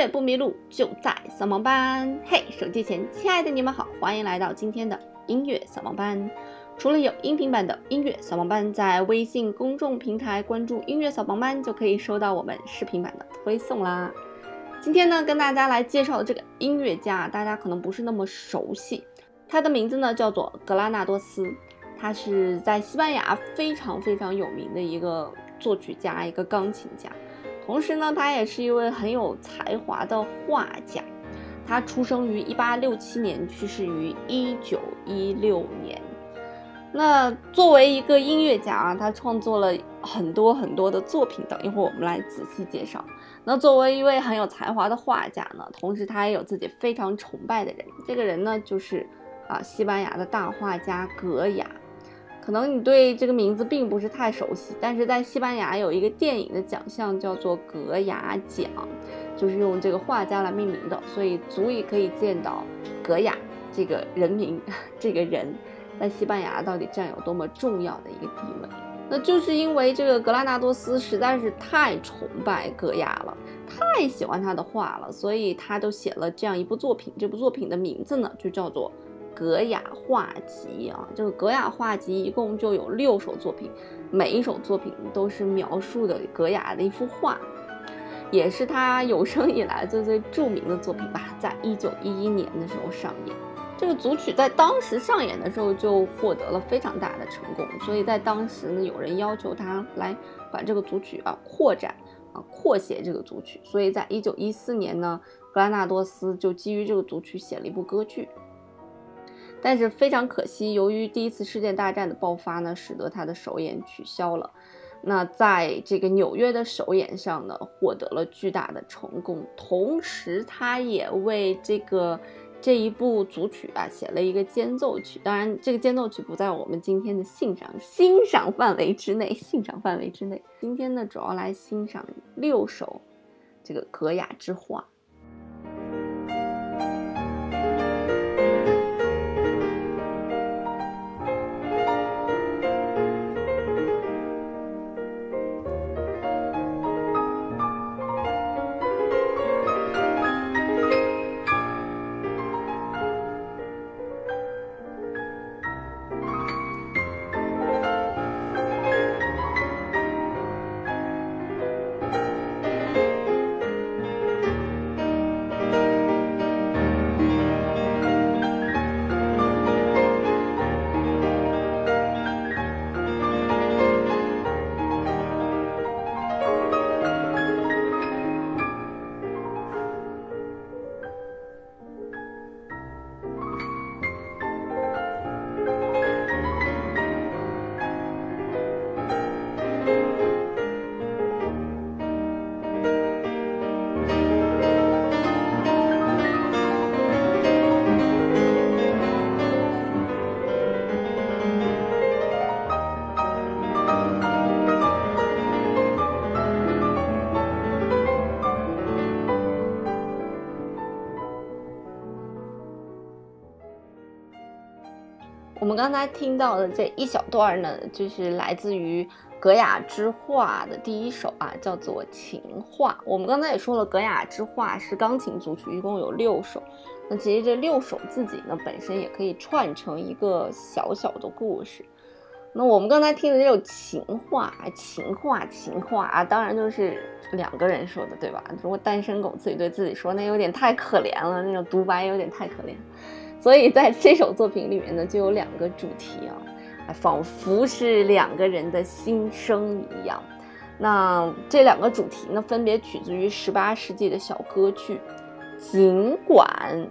乐不迷路，就在扫盲班。嘿，手机前亲爱的你们好，欢迎来到今天的音乐扫盲班。除了有音频版的音乐扫盲班，在微信公众平台关注音乐扫盲班，就可以收到我们视频版的推送啦。今天呢，跟大家来介绍的这个音乐家，大家可能不是那么熟悉，他的名字呢叫做格拉纳多斯，他是在西班牙非常非常有名的一个作曲家，一个钢琴家。同时呢，他也是一位很有才华的画家。他出生于一八六七年，去世于一九一六年。那作为一个音乐家啊，他创作了很多很多的作品，等一会儿我们来仔细介绍。那作为一位很有才华的画家呢，同时他也有自己非常崇拜的人，这个人呢就是啊，西班牙的大画家格雅。可能你对这个名字并不是太熟悉，但是在西班牙有一个电影的奖项叫做格雅奖，就是用这个画家来命名的，所以足以可以见到格雅这个人名，这个人在西班牙到底占有多么重要的一个地位。那就是因为这个格拉纳多斯实在是太崇拜格雅了，太喜欢他的画了，所以他就写了这样一部作品。这部作品的名字呢，就叫做。格雅画集啊，这个格雅画集一共就有六首作品，每一首作品都是描述的格雅的一幅画，也是他有生以来最最著名的作品吧。在一九一一年的时候上演，这个组曲在当时上演的时候就获得了非常大的成功，所以在当时呢，有人要求他来把这个组曲啊扩展啊扩写这个组曲，所以在一九一四年呢，格拉纳多斯就基于这个组曲写了一部歌剧。但是非常可惜，由于第一次世界大战的爆发呢，使得他的首演取消了。那在这个纽约的首演上呢，获得了巨大的成功。同时，他也为这个这一部组曲啊写了一个间奏曲。当然，这个间奏曲不在我们今天的欣赏欣赏范围之内。欣赏范围之内，今天呢，主要来欣赏六首这个格雅之画。我们刚才听到的这一小段呢，就是来自于格雅之画的第一首啊，叫做《情话》。我们刚才也说了，格雅之画是钢琴组曲，一共有六首。那其实这六首自己呢，本身也可以串成一个小小的故事。那我们刚才听的这种情话，情话，情话啊，当然就是两个人说的，对吧？如果单身狗自己对自己说，那有点太可怜了，那种独白有点太可怜。所以在这首作品里面呢，就有两个主题啊，仿佛是两个人的心声一样。那这两个主题呢，分别取自于十八世纪的小歌剧。尽管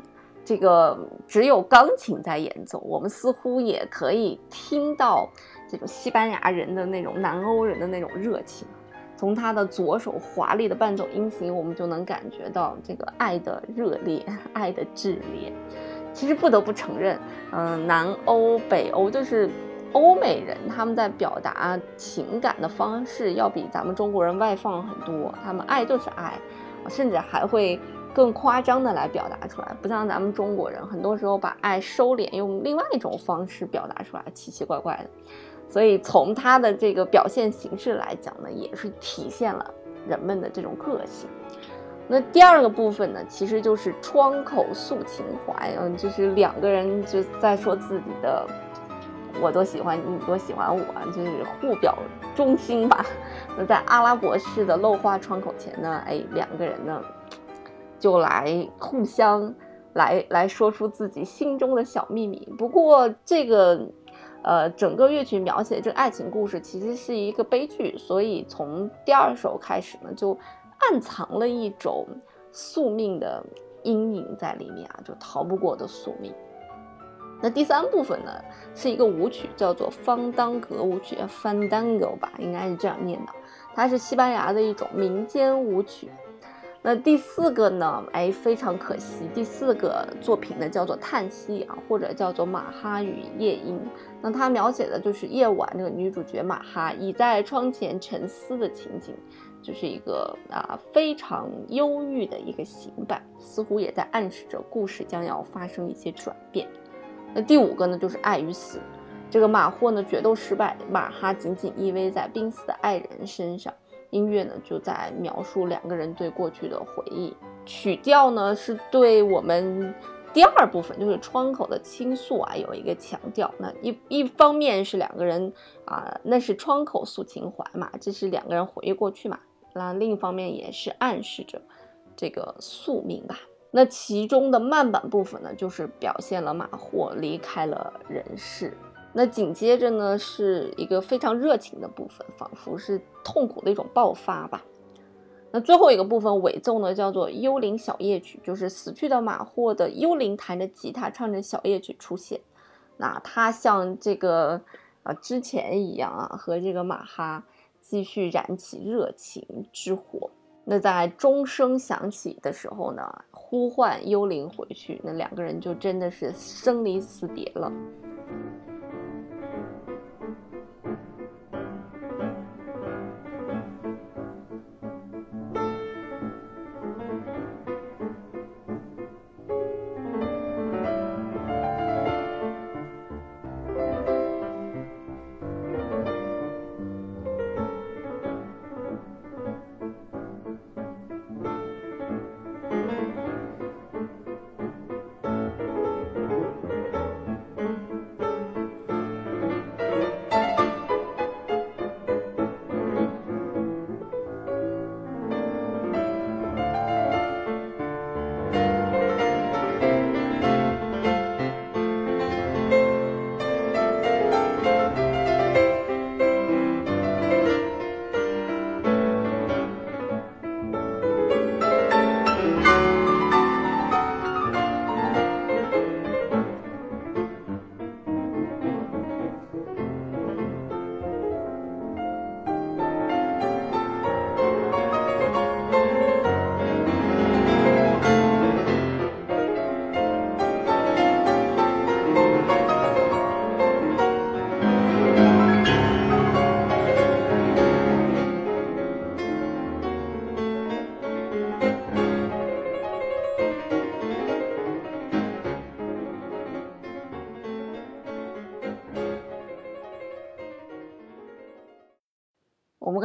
这个只有钢琴在演奏，我们似乎也可以听到这种西班牙人的那种南欧人的那种热情。从他的左手华丽的伴奏音型，我们就能感觉到这个爱的热烈，爱的炽烈。其实不得不承认，嗯，南欧、北欧就是欧美人，他们在表达情感的方式要比咱们中国人外放很多。他们爱就是爱，甚至还会更夸张的来表达出来，不像咱们中国人，很多时候把爱收敛，用另外一种方式表达出来，奇奇怪怪的。所以从他的这个表现形式来讲呢，也是体现了人们的这种个性。那第二个部分呢，其实就是窗口诉情怀，嗯，就是两个人就在说自己的，我多喜欢你，你多喜欢我，就是互表忠心吧。那在阿拉伯式的漏画窗口前呢，哎，两个人呢就来互相来来说出自己心中的小秘密。不过这个，呃，整个乐曲描写这个爱情故事其实是一个悲剧，所以从第二首开始呢就。暗藏了一种宿命的阴影在里面啊，就逃不过的宿命。那第三部分呢，是一个舞曲，叫做方当格舞曲 （Fandango） 吧，应该是这样念的。它是西班牙的一种民间舞曲。那第四个呢，哎，非常可惜，第四个作品呢叫做《叹息》啊，或者叫做《马哈与夜莺》。那它描写的就是夜晚，这个女主角马哈倚在窗前沉思的情景。就是一个啊非常忧郁的一个行板，似乎也在暗示着故事将要发生一些转变。那第五个呢，就是爱与死。这个马霍呢决斗失败，马哈紧紧依偎在濒死的爱人身上。音乐呢就在描述两个人对过去的回忆。曲调呢是对我们第二部分就是窗口的倾诉啊有一个强调。那一一方面是两个人啊，那是窗口诉情怀嘛，这是两个人回忆过去嘛。那另一方面也是暗示着这个宿命吧。那其中的慢板部分呢，就是表现了马霍离开了人世。那紧接着呢，是一个非常热情的部分，仿佛是痛苦的一种爆发吧。那最后一个部分尾奏呢，叫做幽灵小夜曲，就是死去的马霍的幽灵弹着吉他，唱着小夜曲出现。那他像这个啊之前一样啊，和这个马哈。继续燃起热情之火。那在钟声响起的时候呢，呼唤幽灵回去。那两个人就真的是生离死别了。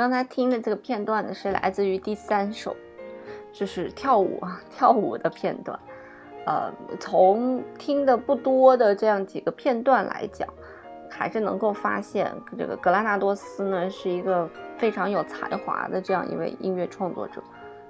刚才听的这个片段呢，是来自于第三首，就是跳舞跳舞的片段。呃，从听的不多的这样几个片段来讲，还是能够发现这个格拉纳多斯呢是一个非常有才华的这样一位音乐创作者。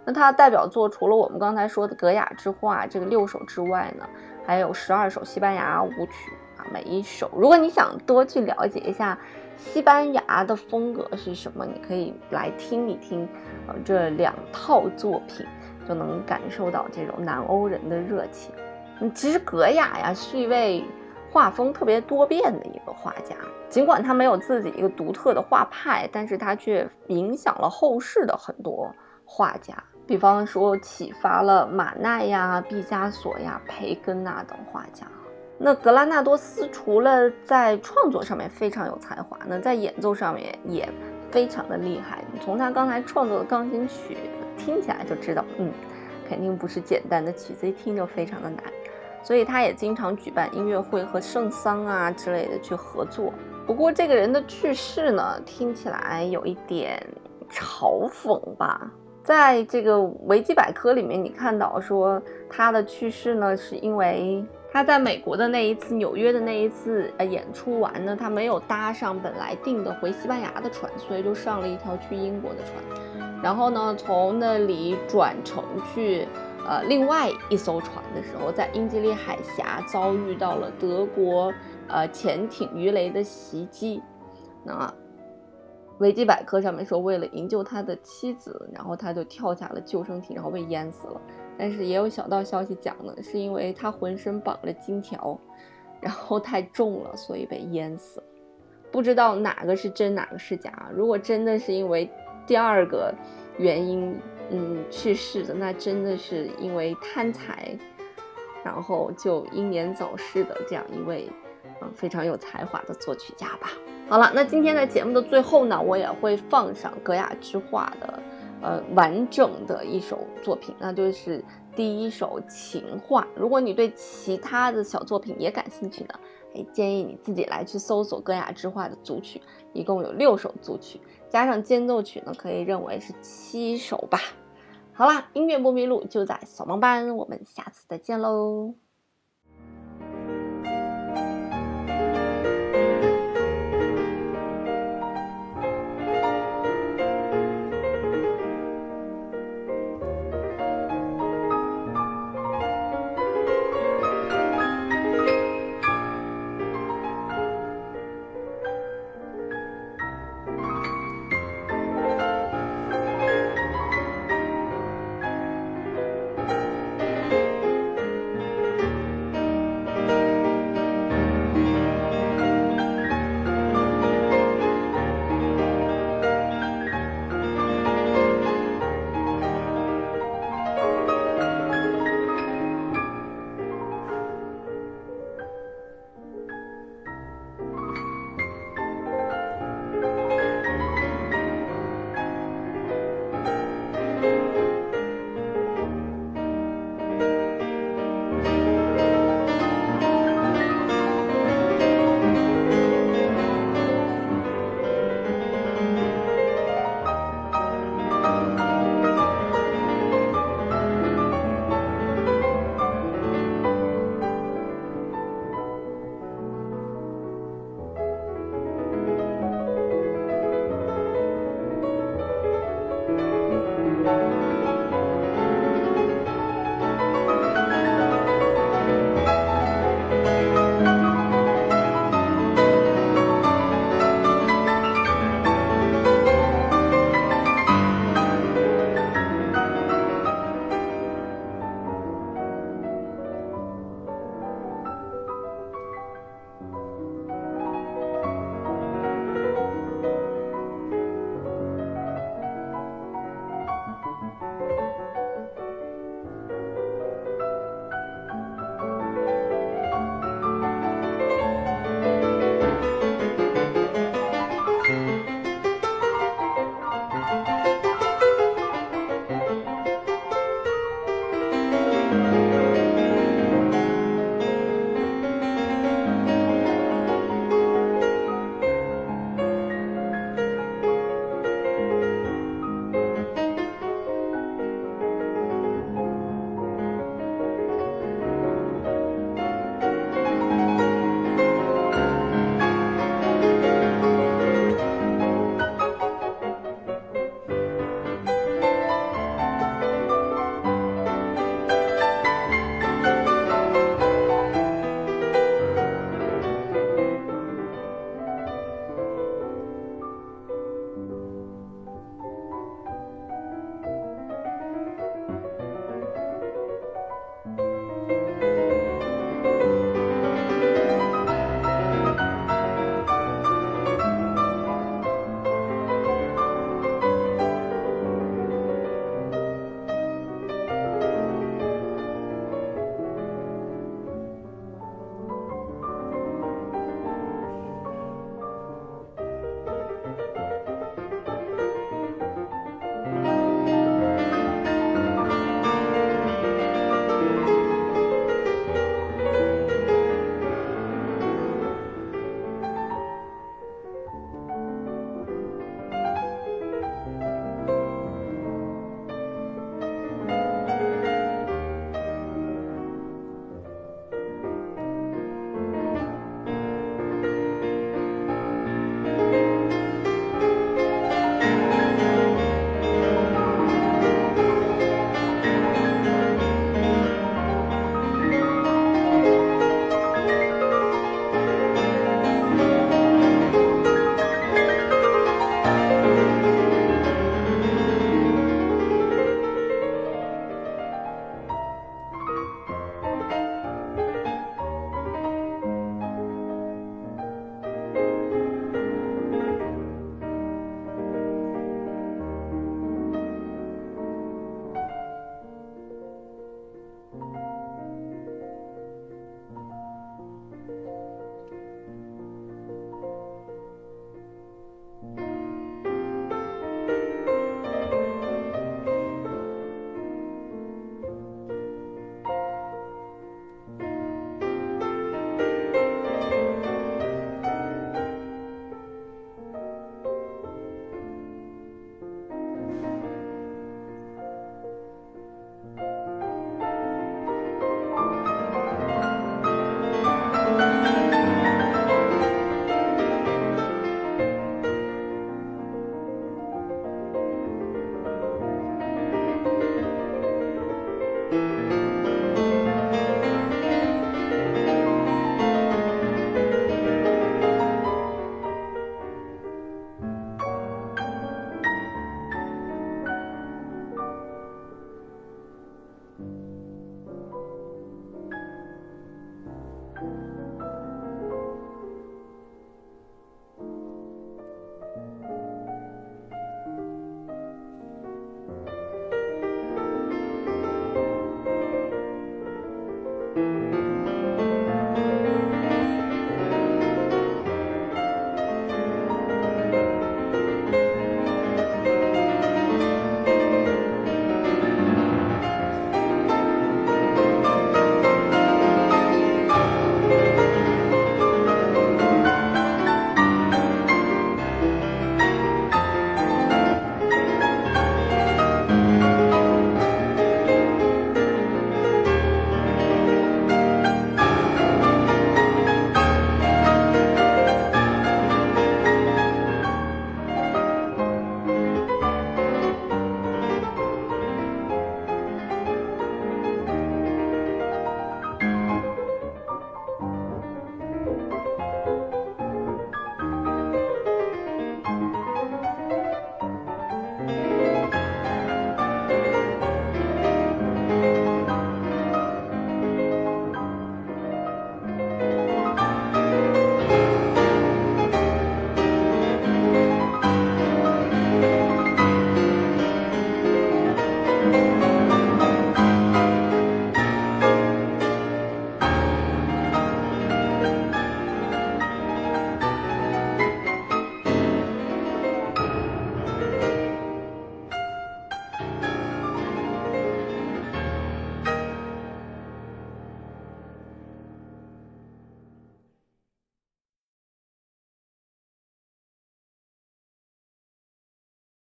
那他的代表作除了我们刚才说的《格雅之画》这个六首之外呢，还有十二首西班牙舞曲啊，每一首，如果你想多去了解一下。西班牙的风格是什么？你可以来听一听，呃，这两套作品就能感受到这种南欧人的热情。嗯，其实格雅呀是一位画风特别多变的一个画家，尽管他没有自己一个独特的画派，但是他却影响了后世的很多画家，比方说启发了马奈呀、毕加索呀、培根呐等画家。那格拉纳多斯除了在创作上面非常有才华，那在演奏上面也非常的厉害。你从他刚才创作的钢琴曲听起来就知道，嗯，肯定不是简单的曲子，一听就非常的难。所以他也经常举办音乐会和圣桑啊之类的去合作。不过这个人的去世呢，听起来有一点嘲讽吧。在这个维基百科里面，你看到说他的去世呢，是因为他在美国的那一次纽约的那一次呃演出完呢，他没有搭上本来订的回西班牙的船，所以就上了一条去英国的船，然后呢，从那里转乘去。呃，另外一艘船的时候，在英吉利海峡遭遇到了德国呃潜艇鱼雷的袭击。那维基百科上面说，为了营救他的妻子，然后他就跳下了救生艇，然后被淹死了。但是也有小道消息讲呢，是因为他浑身绑了金条，然后太重了，所以被淹死了。不知道哪个是真，哪个是假。如果真的是因为第二个原因。嗯，去世的那真的是因为贪财，然后就英年早逝的这样一位，嗯，非常有才华的作曲家吧。好了，那今天在节目的最后呢，我也会放上格雅之画的，呃，完整的一首作品，那就是第一首情话。如果你对其他的小作品也感兴趣呢，哎，建议你自己来去搜索歌雅之画的组曲，一共有六首组曲。加上间奏曲呢，可以认为是七首吧。好啦，音乐不迷路就在小盲班，我们下次再见喽。